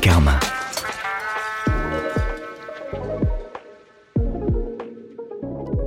Karma.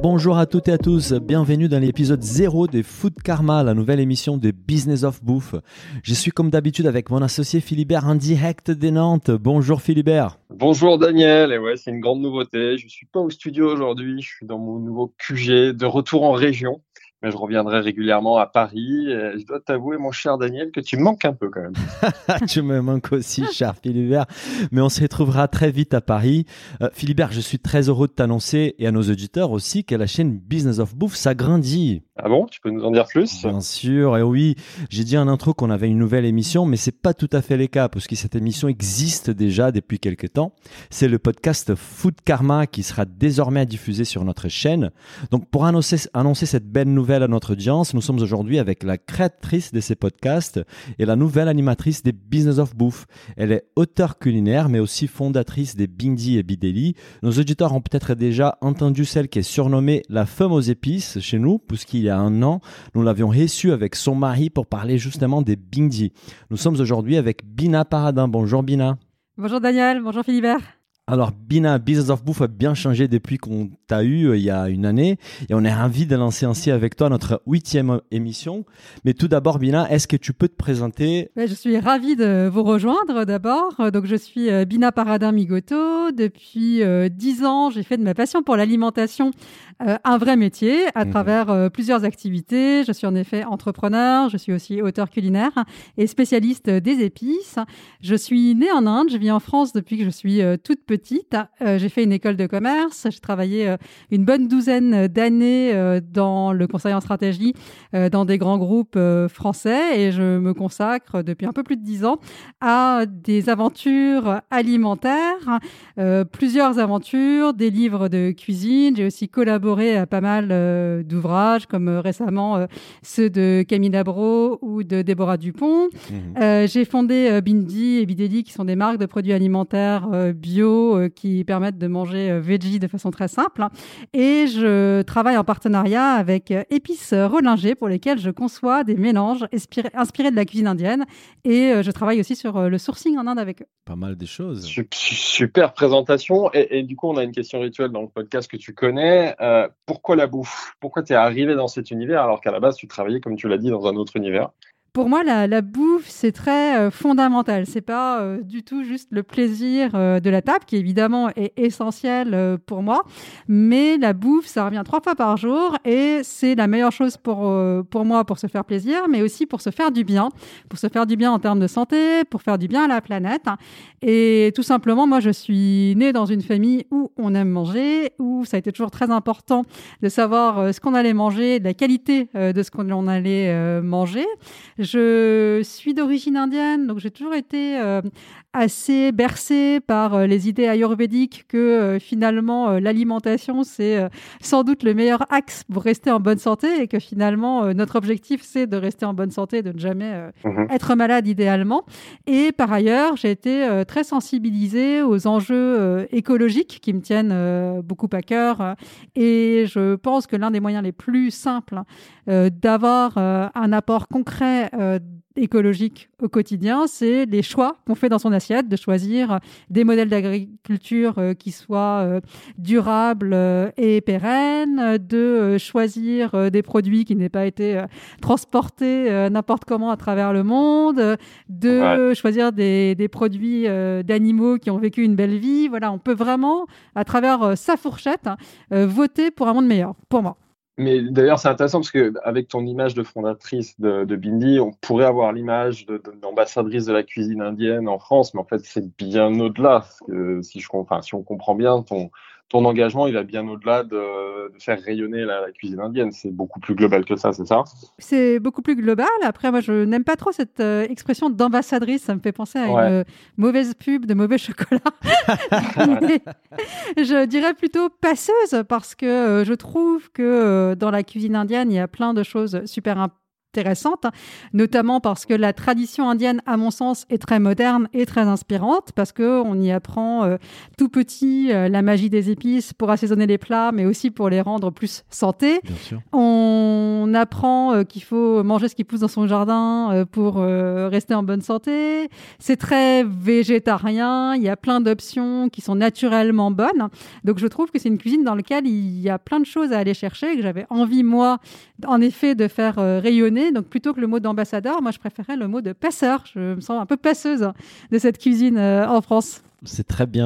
Bonjour à toutes et à tous, bienvenue dans l'épisode 0 de Food Karma, la nouvelle émission de Business of Bouffe. Je suis comme d'habitude avec mon associé Philibert en direct des Nantes. Bonjour Philibert. Bonjour Daniel, et ouais, c'est une grande nouveauté. Je suis pas au studio aujourd'hui, je suis dans mon nouveau QG de retour en région mais je reviendrai régulièrement à Paris. Je dois t'avouer, mon cher Daniel, que tu me manques un peu quand même. tu me manques aussi, cher Philibert. Mais on se retrouvera très vite à Paris. Euh, Philibert, je suis très heureux de t'annoncer et à nos auditeurs aussi que la chaîne Business of Bouffe s'agrandit. Ah bon? Tu peux nous en dire plus? Bien sûr. Et oui, j'ai dit en intro qu'on avait une nouvelle émission, mais c'est pas tout à fait le cas parce que cette émission existe déjà depuis quelques temps. C'est le podcast Food Karma qui sera désormais diffusé sur notre chaîne. Donc pour annoncer, annoncer cette belle nouvelle à notre audience. Nous sommes aujourd'hui avec la créatrice de ces podcasts et la nouvelle animatrice des Business of Bouffe. Elle est auteure culinaire, mais aussi fondatrice des Bindi et Bideli. Nos auditeurs ont peut-être déjà entendu celle qui est surnommée la femme aux épices chez nous, puisqu'il y a un an, nous l'avions reçue avec son mari pour parler justement des Bindi. Nous sommes aujourd'hui avec Bina Paradin. Bonjour Bina. Bonjour Daniel, bonjour Philibert. Alors, Bina, Business of Bouffe a bien changé depuis qu'on t'a eu euh, il y a une année et on est ravi de lancer ainsi avec toi notre huitième émission. Mais tout d'abord, Bina, est-ce que tu peux te présenter? Je suis ravi de vous rejoindre d'abord. Donc, je suis euh, Bina Paradin Migoto. Depuis euh, dix ans, j'ai fait de ma passion pour l'alimentation un vrai métier à mhm. travers plusieurs activités. Je suis en effet entrepreneur, je suis aussi auteur culinaire et spécialiste des épices. Je suis née en Inde, je vis en France depuis que je suis toute petite petite. Euh, j'ai fait une école de commerce. J'ai travaillé euh, une bonne douzaine d'années euh, dans le conseil en stratégie dans des grands groupes français et je me consacre depuis un peu plus de dix ans à des aventures alimentaires, plusieurs aventures, des livres de cuisine. J'ai aussi collaboré à pas mal d'ouvrages comme récemment ceux de Camille Labro ou de Déborah Dupont. Mmh. j'ai fondé Bindi et Bideli qui sont des marques de produits alimentaires bio euh, qui permettent de manger euh, veggie de façon très simple. Et je travaille en partenariat avec euh, Épices Rollinger pour lesquels je conçois des mélanges inspirés, de la cuisine indienne. Et je travaille aussi sur le sourcing en Inde avec eux. Pas mal des choses. Super présentation. Et, du coup, on a une question rituelle dans le podcast que tu connais. pourquoi la bouffe? Pourquoi tu es arrivé dans cet univers alors qu'à la base, tu travaillais, comme tu l'as dit, dans un autre univers? Pour moi, la, bouffe, c'est très euh, fondamental. C'est pas euh, du tout juste le plaisir euh, de la table, qui évidemment est essentiel pour moi, mais la bouffe, ça revient trois fois par jour et c'est la meilleure chose pour, pour moi pour se faire plaisir, mais aussi pour se faire du bien, pour se faire du bien en termes de santé, pour faire du bien à la planète. Et tout simplement, moi, je suis née dans une famille où on aime manger, où ça a été toujours très important de savoir ce qu'on allait manger, de la qualité de ce qu'on allait manger. Je suis d'origine indienne, donc j'ai toujours été euh, assez bercée par euh, les idées ayurvédiques que euh, finalement l'alimentation c'est sans doute le meilleur axe pour rester en bonne santé et que finalement notre objectif c'est de rester en bonne santé, de ne jamais mhm. être malade idéalement. Et par ailleurs, j'ai été très sensibilisée aux enjeux écologiques qui me tiennent beaucoup à cœur et je pense que l'un des moyens les plus simples d'avoir un apport concret euh, écologique au quotidien, c'est les choix qu'on fait dans son assiette, de choisir des modèles d'agriculture euh, qui soient euh, durables et pérennes, de choisir des produits qui n'aient pas été transportés n'importe comment à travers le monde, de choisir des, des produits d'animaux qui ont vécu une belle vie. Voilà, on peut vraiment, à travers sa fourchette, voter pour un monde meilleur, pour moi. Mais d'ailleurs, c'est intéressant parce que avec ton image de fondatrice de, Bindi, on pourrait avoir l'image d'ambassadrice de, de, la cuisine indienne en France, mais en fait, c'est bien au-delà. Si, je, si on comprend bien ton, ton engagement, il va bien au-delà de, faire rayonner la, cuisine indienne. C'est beaucoup plus global que ça, c'est ça? C'est beaucoup plus global. Après, moi, je n'aime pas trop cette euh, expression d'ambassadrice. Ça me fait penser à une mauvaise pub de mauvais chocolat. je dirais plutôt passeuse parce que euh, je trouve que euh, dans la cuisine indienne, il y a plein de choses super importantes intéressante, notamment parce que la tradition indienne, à mon sens, est très moderne et très inspirante, parce que on y apprend euh, tout petit euh, la magie des épices pour assaisonner les plats, mais aussi pour les rendre plus santé. On apprend euh, qu'il faut manger ce qui pousse dans son jardin pour rester en bonne santé. C'est très végétarien. Il y a plein d'options qui sont naturellement bonnes. Donc je trouve que c'est une cuisine dans laquelle il y a plein de choses à aller chercher que j'avais envie moi, en effet, de faire rayonner donc plutôt que le mot d'ambassadeur, moi je préférais le mot de passeur. Je me sens un peu passeuse de cette cuisine euh, en France. C'est très bien,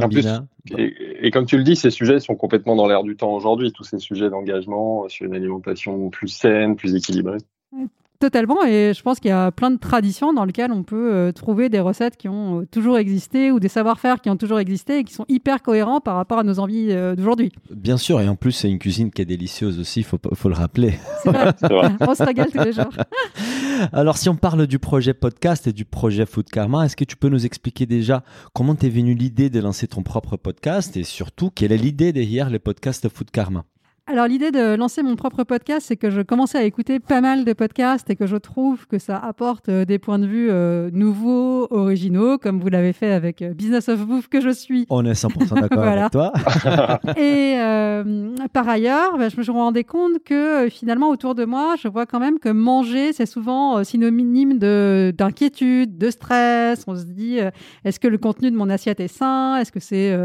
et, comme tu le dis, ces sujets sont complètement dans l'air du temps aujourd'hui, tous ces sujets d'engagement sur une alimentation plus saine, plus équilibrée. Totalement, et je pense qu'il y a plein de traditions dans lesquelles on peut euh, trouver des recettes qui ont euh, toujours existé ou des savoir-faire qui ont toujours existé et qui sont hyper cohérents par rapport à nos envies euh, d'aujourd'hui. Bien sûr, et en plus c'est une cuisine qui est délicieuse aussi, il faut, faut le rappeler. C'est vrai. vrai. on se régale tous les jours. Alors si on parle du projet podcast et du projet Food Karma, est-ce que tu peux nous expliquer déjà comment t'es venue l'idée de lancer ton propre podcast et surtout quelle est l'idée derrière les podcasts Food Karma? Alors l'idée de lancer mon propre podcast, c'est que je commençais à écouter pas mal de podcasts et que je trouve que ça apporte euh, des points de vue euh, nouveaux, originaux, comme vous l'avez fait avec euh, Business of Bouffe que je suis. On est 100% d'accord avec toi. et par ailleurs, bah, je me rendais compte que finalement autour de moi, je vois quand même que manger, c'est souvent synonyme d'inquiétude, de, stress. On se dit, est-ce que le contenu de mon assiette est sain? Est-ce que c'est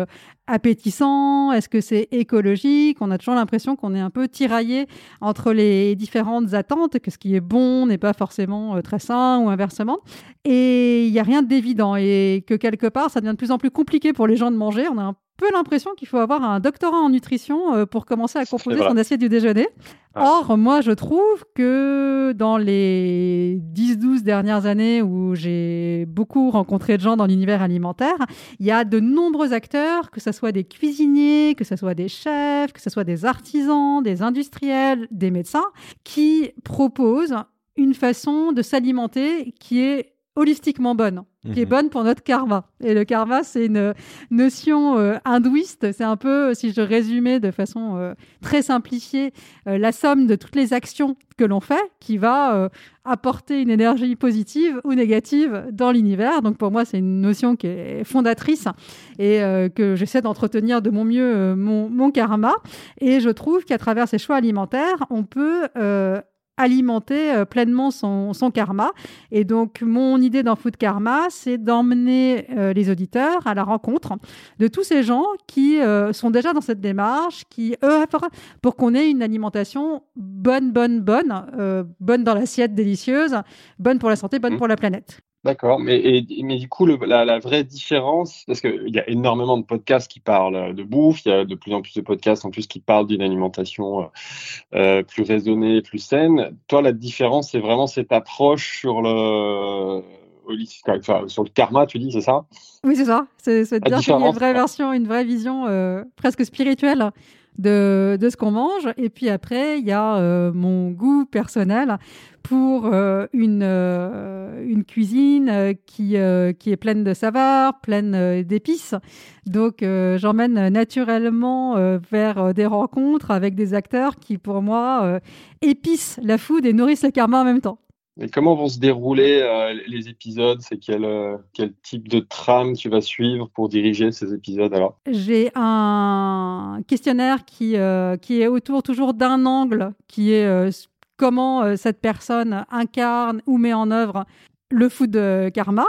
appétissant Est-ce que c'est écologique? On a toujours l'impression qu'on est un peu tiraillé entre les différentes attentes, que ce qui est bon n'est pas forcément euh, très sain ou inversement. Et il n'y a rien d'évident et que quelque part, ça devient de plus en plus compliqué pour les gens de manger. On a un peu l'impression qu'il faut avoir un doctorat en nutrition euh, pour commencer à composer son assiette du déjeuner. Ah. Or, moi, je trouve que dans les 10-12 dernières années où j'ai beaucoup rencontré de gens dans l'univers alimentaire, il y a de nombreux acteurs, que ce soit des cuisiniers, que ce soit des chefs, que ce soit des artisans, des industriels, des médecins, qui proposent une façon de s'alimenter qui est holistiquement bonne, qui est mhm. bonne pour notre karma. Et le karma, c'est une notion euh, hindouiste. C'est un peu, si je résumais de façon euh, très simplifiée, euh, la somme de toutes les actions que l'on fait qui va apporter une énergie positive ou négative dans l'univers. Donc pour moi, c'est une notion qui est fondatrice et que j'essaie d'entretenir de mon mieux mon, mon, karma. Et je trouve qu'à travers ces choix alimentaires, on peut alimenter euh, pleinement son, karma. Et donc, mon idée dans Food Karma, c'est d'emmener euh, les auditeurs à la rencontre de tous ces gens qui euh, sont déjà dans cette démarche, qui œuvrent pour qu'on ait une alimentation bonne, bonne, bonne, bonne dans l'assiette délicieuse, bonne pour la santé, bonne mmh. pour la planète. D'accord, mais, mais du coup, la, vraie différence, parce qu'il y a énormément de podcasts qui parlent de bouffe, il y a de plus en plus de podcasts en plus qui parlent d'une alimentation euh, euh, plus raisonnée, plus saine. Toi, la différence, c'est vraiment cette approche sur le, sur le karma, tu dis, c'est ça? Oui, c'est ça. C'est dire qu'il y a une vraie version, une vraie vision euh, presque spirituelle de, de ce qu'on mange. Et puis après, il y a euh, mon goût personnel pour euh, une, euh, une cuisine qui, qui est pleine de saveurs, pleine d'épices. Donc, j'emmène naturellement vers des rencontres avec des acteurs qui, pour moi, épicent la food et nourrissent le karma en même temps. Comment vont se dérouler euh, les épisodes? C'est quel, euh, quel type de trame tu vas suivre pour diriger ces épisodes alors? J'ai un questionnaire qui, euh, qui est autour toujours d'un angle, qui est comment cette personne incarne ou met en œuvre le food karma.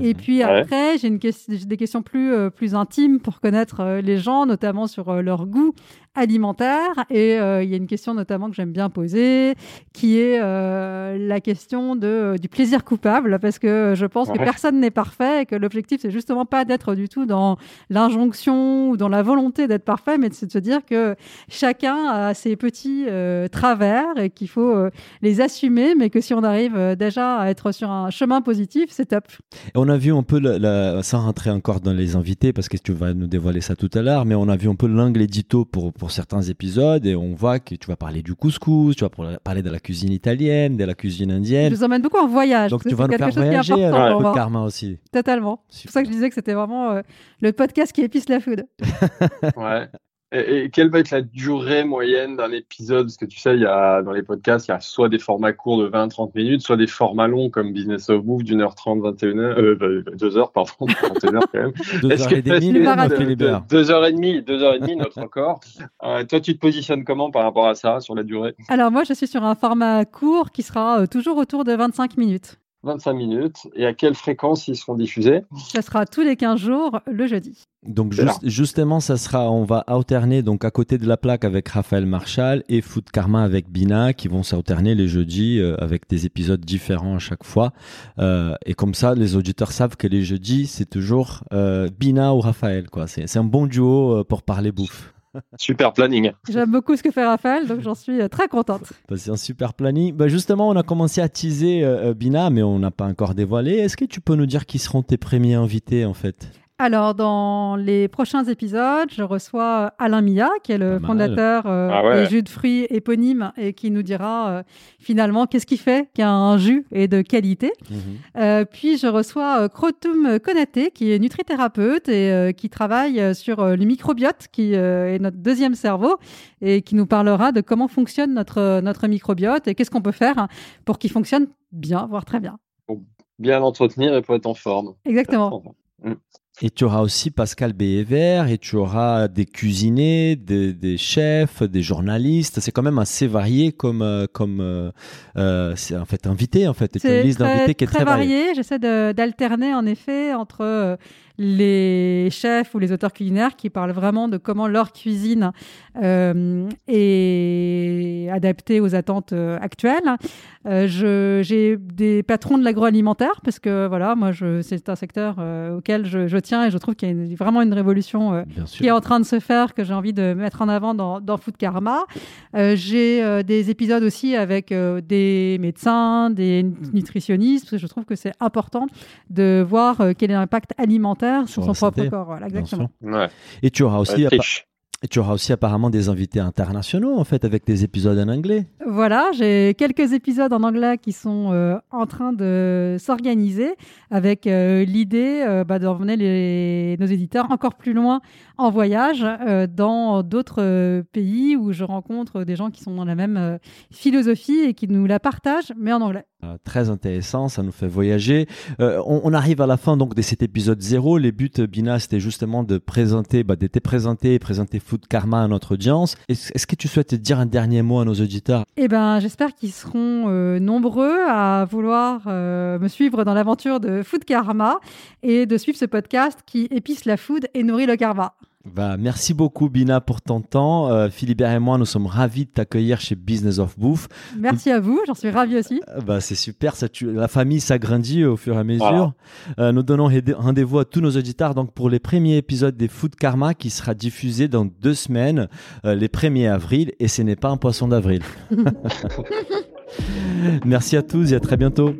Et mhm. puis après, j'ai des questions plus, plus intimes pour connaître les gens, notamment sur leur goût alimentaire. Et euh, il y a une question notamment que j'aime bien poser, qui est euh, la question de, euh, du plaisir coupable, parce que je pense que personne n'est parfait et que l'objectif, c'est justement pas d'être du tout dans l'injonction ou dans la volonté d'être parfait, mais de se dire que chacun a ses petits travers et qu'il faut les assumer, mais que si on arrive déjà à être sur un chemin positif, c'est top. On a vu un peu, sans rentrer encore dans les invités, parce que tu vas nous dévoiler ça tout à l'heure, mais on a vu un peu l'angle édito pour, pour certains épisodes et on voit que tu vas parler du couscous, tu vas parler de la cuisine italienne, de la cuisine indienne. Je vous emmène beaucoup en voyage. Donc tu vas nous faire voyager avec le karma aussi. Totalement. C'est pour ça que je disais que c'était vraiment euh, le podcast qui épice la food. ouais. Et, quelle va être la durée moyenne d'un épisode? Parce que tu sais, il y a, dans les podcasts, il y a soit des formats courts de 20-30 minutes, soit des formats longs comme Business of Move d'une heure 30, 21 heures, euh, deux heures, pardon, 21 heures quand même. deux heures et demie, deux heures et demie, deux heures et demie, notre record. Euh, toi, tu te positionnes comment par rapport à ça, sur la durée? Alors moi, je suis sur un format court qui sera euh, toujours autour de 25 minutes. 25 minutes. Et à quelle fréquence ils seront diffusés Ça sera tous les 15 jours, le jeudi. Donc justement, ça sera, on va alterner donc à côté de la plaque avec Raphaël Marshall et Foot Karma avec Bina qui vont s'alterner les jeudis euh, avec des épisodes différents à chaque fois. Euh, et comme ça, les auditeurs savent que les jeudis, c'est toujours euh, Bina ou Raphaël. Quoi. C'est, un bon duo pour parler bouffe. Super planning. J'aime beaucoup ce que fait Raphaël, donc j'en suis euh, très contente. Bah, c'est un super planning. Bah, justement, on a commencé à teaser euh, euh, Bina, mais on n'a pas encore dévoilé. Est-ce que tu peux nous dire qui seront tes premiers invités en fait? Alors, dans les prochains épisodes, je reçois Alain Mia, qui est le fondateur euh, ah des jus de fruits éponymes et qui nous dira euh, finalement qu'est-ce qui fait qu'un jus est de qualité. Mhm. Euh, puis, je reçois Krotum Konaté, qui est nutrithérapeute et qui travaille sur le microbiote, qui est notre deuxième cerveau, et qui nous parlera de comment fonctionne notre, notre microbiote et qu'est-ce qu'on peut faire pour qu'il fonctionne bien, voire très bien. Pour bien l'entretenir et pour être en forme. Exactement. Et tu auras aussi Pascal Béhéver, et tu auras des cuisiniers, des, chefs, des journalistes. C'est quand même assez varié comme, euh, comme euh, euh, c'est en fait invité en fait. C'est une liste d'invités qui est très, très variée. J'essaie d'alterner en effet entre les chefs ou les auteurs culinaires qui parlent vraiment de comment leur cuisine euh, est adaptée aux attentes euh, actuelles. Euh, j'ai des patrons de l'agroalimentaire parce que voilà, moi, c'est un secteur auquel je, tiens et je trouve qu'il y a vraiment une révolution qui est en train de se faire que j'ai envie de mettre en avant dans, dans Food Karma. j'ai des épisodes aussi avec des médecins, des nutritionnistes, parce que je trouve que c'est important de voir quel est l'impact alimentaire sur, son propre corps. exactement. Et tu auras aussi. Et tu auras aussi apparemment des invités internationaux, en fait, avec des épisodes en anglais. Voilà, j'ai quelques épisodes en anglais qui sont euh, en train de s'organiser avec euh, l'idée euh, bah, d'emmener nos éditeurs encore plus loin en voyage dans d'autres pays où je rencontre des gens qui sont dans la même philosophie et qui nous la partagent, mais en anglais. Euh, très intéressant, ça nous fait voyager. Euh, on, arrive à la fin donc de cet épisode zéro. Les buts, Bina, c'était justement de présenter, bah, d'être présenté et présenter Food Karma à notre audience. Est-ce que tu souhaites dire un dernier mot à nos auditeurs? Eh ben, j'espère qu'ils seront euh, nombreux à vouloir me suivre dans l'aventure de Food Karma et de suivre ce podcast qui épice la food et nourrit le karma. Bah, merci beaucoup Bina pour ton temps. Euh, Philibert et moi, nous sommes ravis de t'accueillir chez Business of Bouffe. Merci à vous, j'en suis ravi aussi. Euh, bah, c'est super, ça, la famille s'agrandit au fur et à mesure. Euh, nous donnons rendez-vous à tous nos auditeurs donc pour les premiers épisodes des Food Karma qui sera diffusé dans deux semaines, les 1er avril, et ce n'est pas un poisson d'avril. merci à tous et à très bientôt.